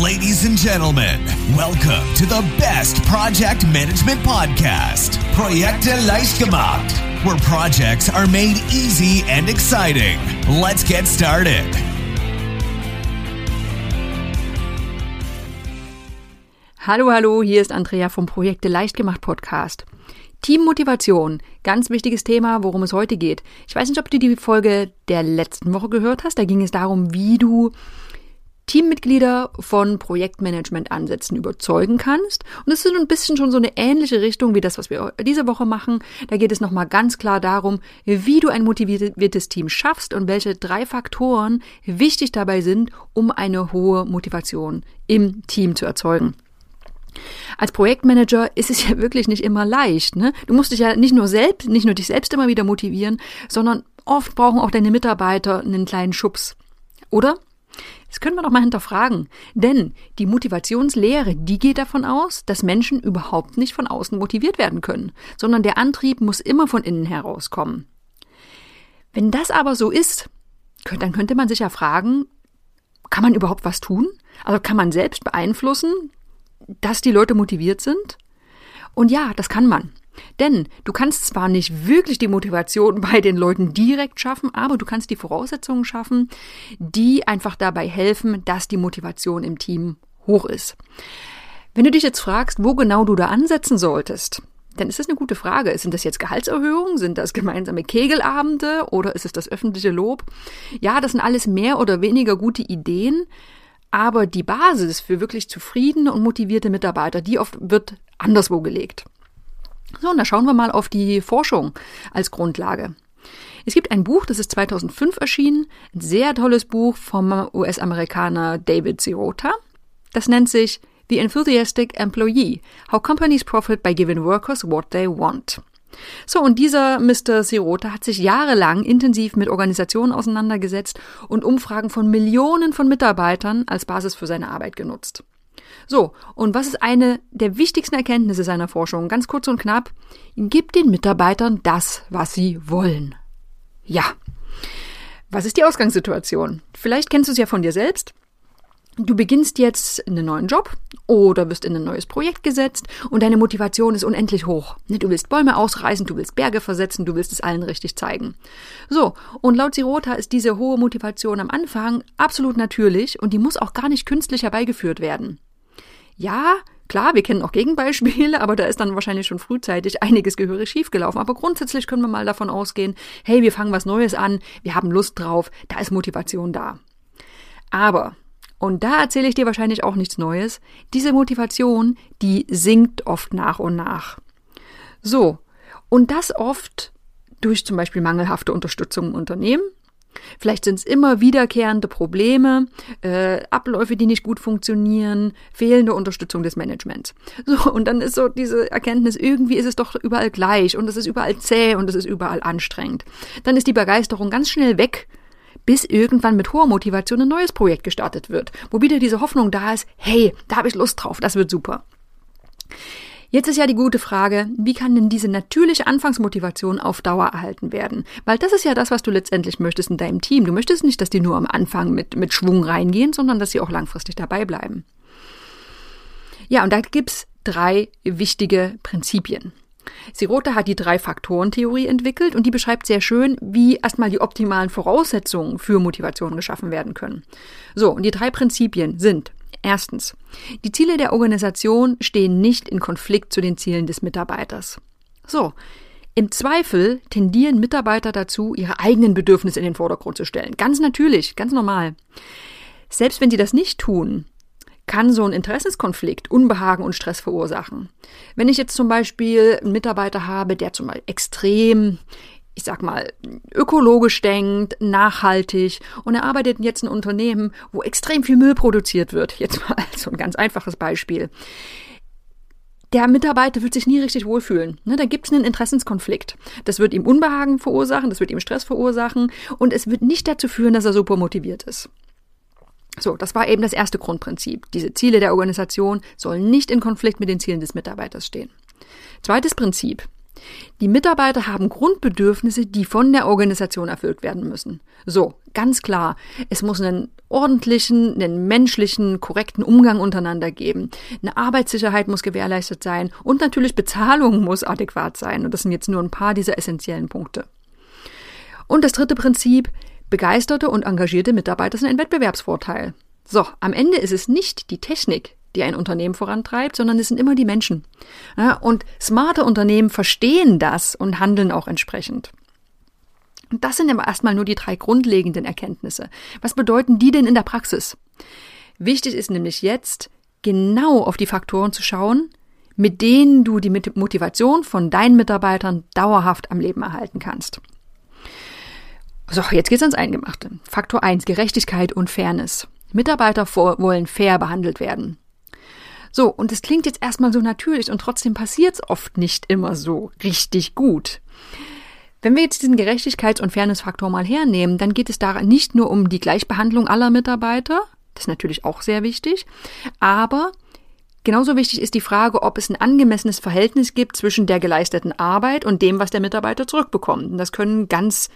Ladies and gentlemen, welcome to the best project management podcast, Projekte leicht gemacht, where projects are made easy and exciting. Let's get started. Hallo, hallo, hier ist Andrea vom Projekte leicht gemacht Podcast. Teammotivation, ganz wichtiges Thema, worum es heute geht. Ich weiß nicht, ob du die Folge der letzten Woche gehört hast. Da ging es darum, wie du Teammitglieder von Projektmanagement-Ansätzen überzeugen kannst. Und es ist ein bisschen schon so eine ähnliche Richtung wie das, was wir diese Woche machen. Da geht es nochmal ganz klar darum, wie du ein motiviertes Team schaffst und welche drei Faktoren wichtig dabei sind, um eine hohe Motivation im Team zu erzeugen. Als Projektmanager ist es ja wirklich nicht immer leicht. Ne? Du musst dich ja nicht nur selbst, nicht nur dich selbst immer wieder motivieren, sondern oft brauchen auch deine Mitarbeiter einen kleinen Schubs. Oder? Das können wir doch mal hinterfragen. Denn die Motivationslehre, die geht davon aus, dass Menschen überhaupt nicht von außen motiviert werden können, sondern der Antrieb muss immer von innen herauskommen. Wenn das aber so ist, dann könnte man sich ja fragen, kann man überhaupt was tun? Also kann man selbst beeinflussen, dass die Leute motiviert sind? Und ja, das kann man. Denn du kannst zwar nicht wirklich die Motivation bei den Leuten direkt schaffen, aber du kannst die Voraussetzungen schaffen, die einfach dabei helfen, dass die Motivation im Team hoch ist. Wenn du dich jetzt fragst, wo genau du da ansetzen solltest, dann ist das eine gute Frage. Sind das jetzt Gehaltserhöhungen? Sind das gemeinsame Kegelabende? Oder ist es das öffentliche Lob? Ja, das sind alles mehr oder weniger gute Ideen. Aber die Basis für wirklich zufriedene und motivierte Mitarbeiter, die oft wird anderswo gelegt. So, und da schauen wir mal auf die Forschung als Grundlage. Es gibt ein Buch, das ist 2005 erschienen, ein sehr tolles Buch vom US-Amerikaner David Sirota. Das nennt sich The Enthusiastic Employee, How Companies Profit by Giving Workers What They Want. So, und dieser Mr. Sirota hat sich jahrelang intensiv mit Organisationen auseinandergesetzt und Umfragen von Millionen von Mitarbeitern als Basis für seine Arbeit genutzt. So, und was ist eine der wichtigsten Erkenntnisse seiner Forschung? Ganz kurz und knapp, gibt den Mitarbeitern das, was sie wollen. Ja. Was ist die Ausgangssituation? Vielleicht kennst du es ja von dir selbst. Du beginnst jetzt einen neuen Job oder wirst in ein neues Projekt gesetzt und deine Motivation ist unendlich hoch. Ne, du willst Bäume ausreißen, du willst Berge versetzen, du willst es allen richtig zeigen. So, und laut Sirota ist diese hohe Motivation am Anfang absolut natürlich und die muss auch gar nicht künstlich herbeigeführt werden. Ja, klar, wir kennen auch Gegenbeispiele, aber da ist dann wahrscheinlich schon frühzeitig einiges gehörig schiefgelaufen. Aber grundsätzlich können wir mal davon ausgehen, hey, wir fangen was Neues an, wir haben Lust drauf, da ist Motivation da. Aber und da erzähle ich dir wahrscheinlich auch nichts Neues. Diese Motivation, die sinkt oft nach und nach. So. Und das oft durch zum Beispiel mangelhafte Unterstützung im Unternehmen. Vielleicht sind es immer wiederkehrende Probleme, äh, Abläufe, die nicht gut funktionieren, fehlende Unterstützung des Managements. So, und dann ist so diese Erkenntnis, irgendwie ist es doch überall gleich und es ist überall zäh und es ist überall anstrengend. Dann ist die Begeisterung ganz schnell weg bis irgendwann mit hoher Motivation ein neues Projekt gestartet wird, wo wieder diese Hoffnung da ist, hey, da habe ich Lust drauf, das wird super. Jetzt ist ja die gute Frage, wie kann denn diese natürliche Anfangsmotivation auf Dauer erhalten werden? Weil das ist ja das, was du letztendlich möchtest in deinem Team. Du möchtest nicht, dass die nur am Anfang mit, mit Schwung reingehen, sondern dass sie auch langfristig dabei bleiben. Ja, und da gibt's drei wichtige Prinzipien. Sirota hat die Drei-Faktoren-Theorie entwickelt und die beschreibt sehr schön, wie erstmal die optimalen Voraussetzungen für Motivation geschaffen werden können. So, und die drei Prinzipien sind erstens, die Ziele der Organisation stehen nicht in Konflikt zu den Zielen des Mitarbeiters. So, im Zweifel tendieren Mitarbeiter dazu, ihre eigenen Bedürfnisse in den Vordergrund zu stellen. Ganz natürlich, ganz normal. Selbst wenn sie das nicht tun, kann so ein Interessenskonflikt Unbehagen und Stress verursachen. Wenn ich jetzt zum Beispiel einen Mitarbeiter habe, der zum Beispiel extrem ich sag mal, ökologisch denkt, nachhaltig und er arbeitet jetzt in Unternehmen, wo extrem viel Müll produziert wird. Jetzt mal so ein ganz einfaches Beispiel. Der Mitarbeiter wird sich nie richtig wohlfühlen. Ne, da gibt es einen Interessenskonflikt. Das wird ihm Unbehagen verursachen, das wird ihm Stress verursachen und es wird nicht dazu führen, dass er super motiviert ist. So, das war eben das erste Grundprinzip. Diese Ziele der Organisation sollen nicht in Konflikt mit den Zielen des Mitarbeiters stehen. Zweites Prinzip. Die Mitarbeiter haben Grundbedürfnisse, die von der Organisation erfüllt werden müssen. So, ganz klar. Es muss ein ordentlichen, einen menschlichen, korrekten Umgang untereinander geben. Eine Arbeitssicherheit muss gewährleistet sein und natürlich Bezahlung muss adäquat sein. Und das sind jetzt nur ein paar dieser essentiellen Punkte. Und das dritte Prinzip, begeisterte und engagierte Mitarbeiter sind ein Wettbewerbsvorteil. So, am Ende ist es nicht die Technik, die ein Unternehmen vorantreibt, sondern es sind immer die Menschen. Ja, und smarte Unternehmen verstehen das und handeln auch entsprechend. Und das sind aber erstmal nur die drei grundlegenden Erkenntnisse. Was bedeuten die denn in der Praxis? Wichtig ist nämlich jetzt, genau auf die Faktoren zu schauen, mit denen du die Motivation von deinen Mitarbeitern dauerhaft am Leben erhalten kannst. So, jetzt geht's ans Eingemachte. Faktor 1, Gerechtigkeit und Fairness. Mitarbeiter wollen fair behandelt werden. So, und es klingt jetzt erstmal so natürlich und trotzdem passiert es oft nicht immer so richtig gut. Wenn wir jetzt diesen Gerechtigkeits- und Fairnessfaktor mal hernehmen, dann geht es da nicht nur um die Gleichbehandlung aller Mitarbeiter, das ist natürlich auch sehr wichtig, aber genauso wichtig ist die Frage, ob es ein angemessenes Verhältnis gibt zwischen der geleisteten Arbeit und dem, was der Mitarbeiter zurückbekommt. Und das können ganz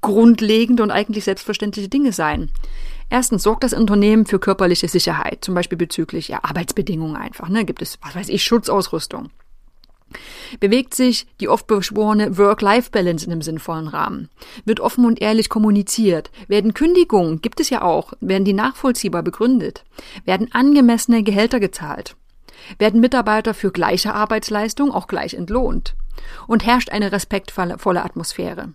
grundlegende und eigentlich selbstverständliche Dinge sein. Erstens sorgt das Unternehmen für körperliche Sicherheit, zum Beispiel bezüglich ja, Arbeitsbedingungen einfach. Ne? Gibt es, was weiß ich, Schutzausrüstung. Bewegt sich die oft beschworene Work-Life-Balance in einem sinnvollen Rahmen? Wird offen und ehrlich kommuniziert? Werden Kündigungen, gibt es ja auch, werden die nachvollziehbar begründet? Werden angemessene Gehälter gezahlt? Werden Mitarbeiter für gleiche Arbeitsleistung auch gleich entlohnt? Und herrscht eine respektvolle Atmosphäre?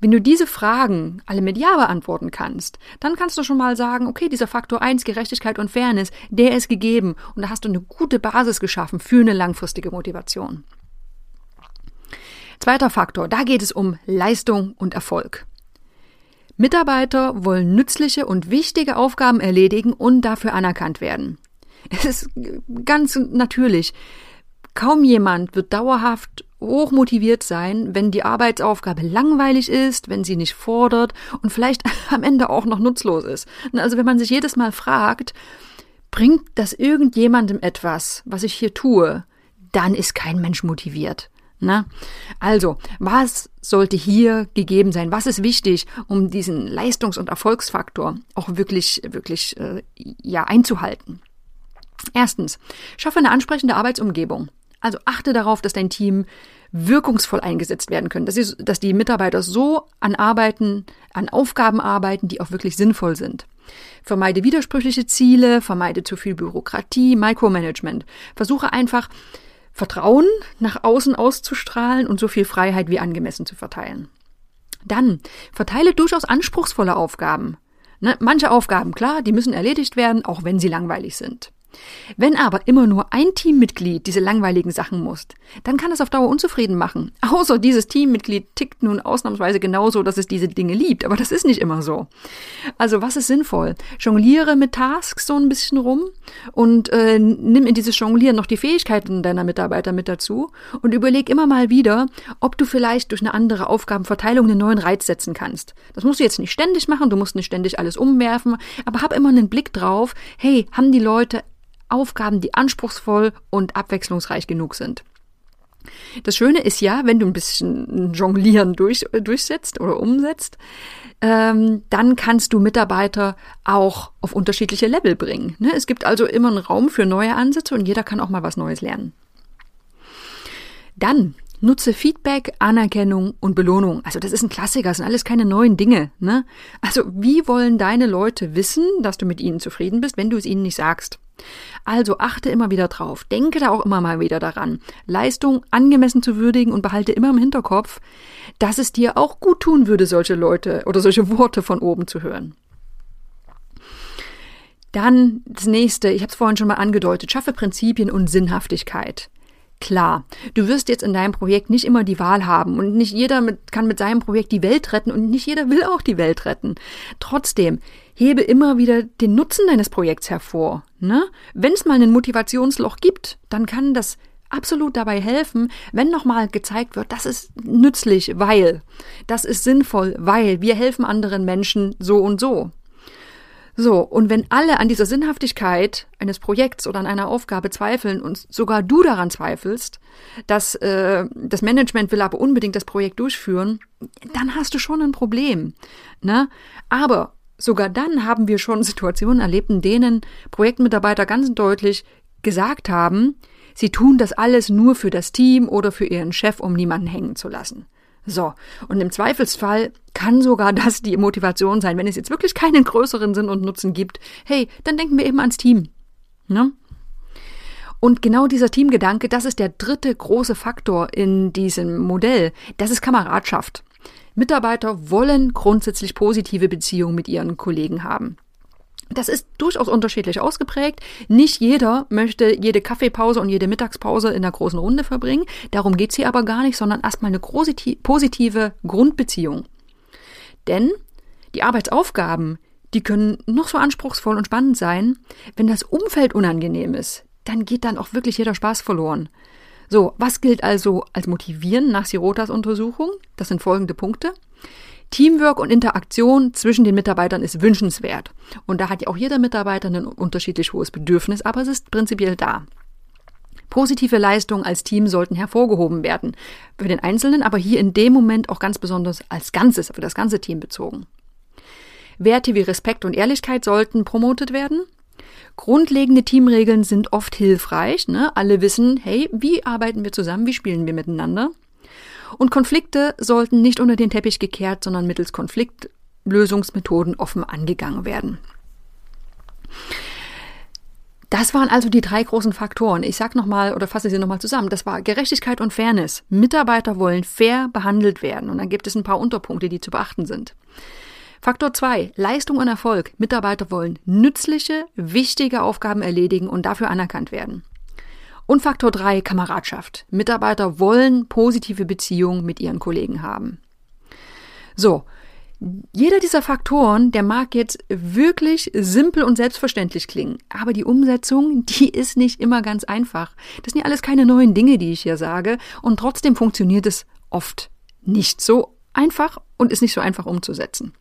Wenn du diese Fragen alle mit Ja beantworten kannst, dann kannst du schon mal sagen, okay, dieser Faktor 1, Gerechtigkeit und Fairness, der ist gegeben und da hast du eine gute Basis geschaffen für eine langfristige Motivation. Zweiter Faktor, da geht es um Leistung und Erfolg. Mitarbeiter wollen nützliche und wichtige Aufgaben erledigen und dafür anerkannt werden. Es ist ganz natürlich. Kaum jemand wird dauerhaft hoch motiviert sein, wenn die Arbeitsaufgabe langweilig ist, wenn sie nicht fordert und vielleicht am Ende auch noch nutzlos ist. Also wenn man sich jedes Mal fragt, bringt das irgendjemandem etwas, was ich hier tue, dann ist kein Mensch motiviert. Na? Also, was sollte hier gegeben sein? Was ist wichtig, um diesen Leistungs- und Erfolgsfaktor auch wirklich, wirklich äh, ja einzuhalten? Erstens, schaffe eine ansprechende Arbeitsumgebung. Also achte darauf, dass dein Team wirkungsvoll eingesetzt werden können, dass, sie, dass die Mitarbeiter so an Arbeiten, an Aufgaben arbeiten, die auch wirklich sinnvoll sind. Vermeide widersprüchliche Ziele, vermeide zu viel Bürokratie, Micromanagement. Versuche einfach Vertrauen nach außen auszustrahlen und so viel Freiheit wie angemessen zu verteilen. Dann verteile durchaus anspruchsvolle Aufgaben. Ne, manche Aufgaben, klar, die müssen erledigt werden, auch wenn sie langweilig sind. Wenn aber immer nur ein Teammitglied diese langweiligen Sachen muss, dann kann es auf Dauer unzufrieden machen. Außer dieses Teammitglied tickt nun ausnahmsweise genauso, dass es diese Dinge liebt, aber das ist nicht immer so. Also was ist sinnvoll? Jongliere mit Tasks so ein bisschen rum und äh, nimm in dieses Jonglieren noch die Fähigkeiten deiner Mitarbeiter mit dazu und überleg immer mal wieder, ob du vielleicht durch eine andere Aufgabenverteilung einen neuen Reiz setzen kannst. Das musst du jetzt nicht ständig machen, du musst nicht ständig alles umwerfen, aber hab immer einen Blick drauf, hey, haben die Leute Aufgaben, die anspruchsvoll und abwechslungsreich genug sind. Das Schöne ist ja, wenn du ein bisschen Jonglieren durch, durchsetzt oder umsetzt, ähm, dann kannst du Mitarbeiter auch auf unterschiedliche Level bringen. Ne? Es gibt also immer einen Raum für neue Ansätze und jeder kann auch mal was Neues lernen. Dann Nutze Feedback, Anerkennung und Belohnung. Also das ist ein Klassiker, das sind alles keine neuen Dinge. Ne? Also wie wollen deine Leute wissen, dass du mit ihnen zufrieden bist, wenn du es ihnen nicht sagst? Also achte immer wieder drauf, denke da auch immer mal wieder daran, Leistung angemessen zu würdigen und behalte immer im Hinterkopf, dass es dir auch gut tun würde, solche Leute oder solche Worte von oben zu hören. Dann das nächste, ich habe es vorhin schon mal angedeutet, schaffe Prinzipien und Sinnhaftigkeit. Klar, du wirst jetzt in deinem Projekt nicht immer die Wahl haben und nicht jeder mit, kann mit seinem Projekt die Welt retten und nicht jeder will auch die Welt retten. Trotzdem, hebe immer wieder den Nutzen deines Projekts hervor. Ne? Wenn es mal ein Motivationsloch gibt, dann kann das absolut dabei helfen, wenn nochmal gezeigt wird, das ist nützlich, weil, das ist sinnvoll, weil wir helfen anderen Menschen so und so. So, und wenn alle an dieser Sinnhaftigkeit eines Projekts oder an einer Aufgabe zweifeln und sogar du daran zweifelst, dass äh, das Management will aber unbedingt das Projekt durchführen, dann hast du schon ein Problem. Ne? Aber sogar dann haben wir schon Situationen erlebt, in denen Projektmitarbeiter ganz deutlich gesagt haben, sie tun das alles nur für das Team oder für ihren Chef, um niemanden hängen zu lassen. So, und im Zweifelsfall kann sogar das die Motivation sein, wenn es jetzt wirklich keinen größeren Sinn und Nutzen gibt. Hey, dann denken wir eben ans Team. Ne? Und genau dieser Teamgedanke, das ist der dritte große Faktor in diesem Modell. Das ist Kameradschaft. Mitarbeiter wollen grundsätzlich positive Beziehungen mit ihren Kollegen haben. Das ist durchaus unterschiedlich ausgeprägt. Nicht jeder möchte jede Kaffeepause und jede Mittagspause in einer großen Runde verbringen. Darum geht's hier aber gar nicht, sondern erstmal eine positive Grundbeziehung. Denn die Arbeitsaufgaben, die können noch so anspruchsvoll und spannend sein. Wenn das Umfeld unangenehm ist, dann geht dann auch wirklich jeder Spaß verloren. So, was gilt also als motivierend nach Sirotas Untersuchung? Das sind folgende Punkte. Teamwork und Interaktion zwischen den Mitarbeitern ist wünschenswert. Und da hat ja auch jeder Mitarbeiter ein unterschiedlich hohes Bedürfnis, aber es ist prinzipiell da. Positive Leistungen als Team sollten hervorgehoben werden. Für den Einzelnen, aber hier in dem Moment auch ganz besonders als Ganzes, für das ganze Team bezogen. Werte wie Respekt und Ehrlichkeit sollten promotet werden. Grundlegende Teamregeln sind oft hilfreich. Ne? Alle wissen, hey, wie arbeiten wir zusammen, wie spielen wir miteinander. Und Konflikte sollten nicht unter den Teppich gekehrt, sondern mittels Konfliktlösungsmethoden offen angegangen werden. Das waren also die drei großen Faktoren. Ich sag nochmal oder fasse sie nochmal zusammen. Das war Gerechtigkeit und Fairness. Mitarbeiter wollen fair behandelt werden. Und dann gibt es ein paar Unterpunkte, die zu beachten sind. Faktor 2. Leistung und Erfolg. Mitarbeiter wollen nützliche, wichtige Aufgaben erledigen und dafür anerkannt werden. Und Faktor 3. Kameradschaft. Mitarbeiter wollen positive Beziehungen mit ihren Kollegen haben. So. Jeder dieser Faktoren, der mag jetzt wirklich simpel und selbstverständlich klingen, aber die Umsetzung, die ist nicht immer ganz einfach. Das sind ja alles keine neuen Dinge, die ich hier sage, und trotzdem funktioniert es oft nicht so einfach und ist nicht so einfach umzusetzen.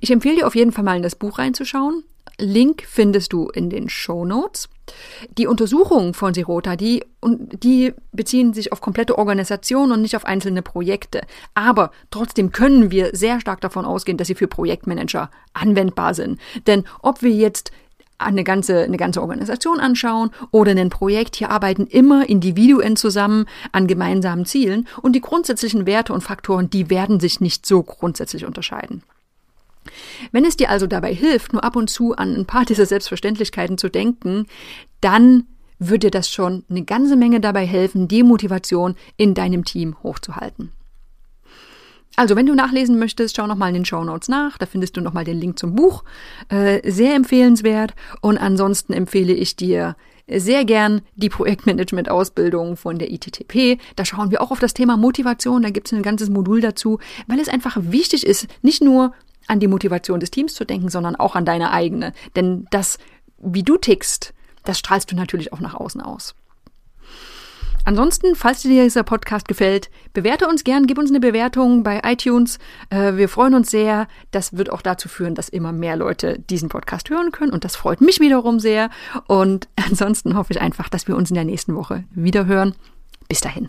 Ich empfehle dir auf jeden Fall mal in das Buch reinzuschauen. Link findest du in den Show Notes. Die Untersuchungen von Sirota, die, die beziehen sich auf komplette Organisationen und nicht auf einzelne Projekte. Aber trotzdem können wir sehr stark davon ausgehen, dass sie für Projektmanager anwendbar sind. Denn ob wir jetzt eine ganze, eine ganze Organisation anschauen oder ein Projekt. Hier arbeiten immer Individuen zusammen an gemeinsamen Zielen und die grundsätzlichen Werte und Faktoren, die werden sich nicht so grundsätzlich unterscheiden. Wenn es dir also dabei hilft, nur ab und zu an ein paar dieser Selbstverständlichkeiten zu denken, dann wird dir das schon eine ganze Menge dabei helfen, die Motivation in deinem Team hochzuhalten. Also, wenn du nachlesen möchtest, schau nochmal in den Show Notes nach. Da findest du nochmal den Link zum Buch. Äh, sehr empfehlenswert. Und ansonsten empfehle ich dir sehr gern die Projektmanagement-Ausbildung von der ITTP. Da schauen wir auch auf das Thema Motivation. Da gibt es ein ganzes Modul dazu, weil es einfach wichtig ist, nicht nur an die Motivation des Teams zu denken, sondern auch an deine eigene. Denn das, wie du tickst, das strahlst du natürlich auch nach außen aus. Ansonsten, falls dir dieser Podcast gefällt, bewerte uns gern, gib uns eine Bewertung bei iTunes. Äh, wir freuen uns sehr. Das wird auch dazu führen, dass immer mehr Leute diesen Podcast hören können und das freut mich wiederum sehr. Und ansonsten hoffe ich einfach, dass wir uns in der nächsten Woche wieder hören. Bis dahin.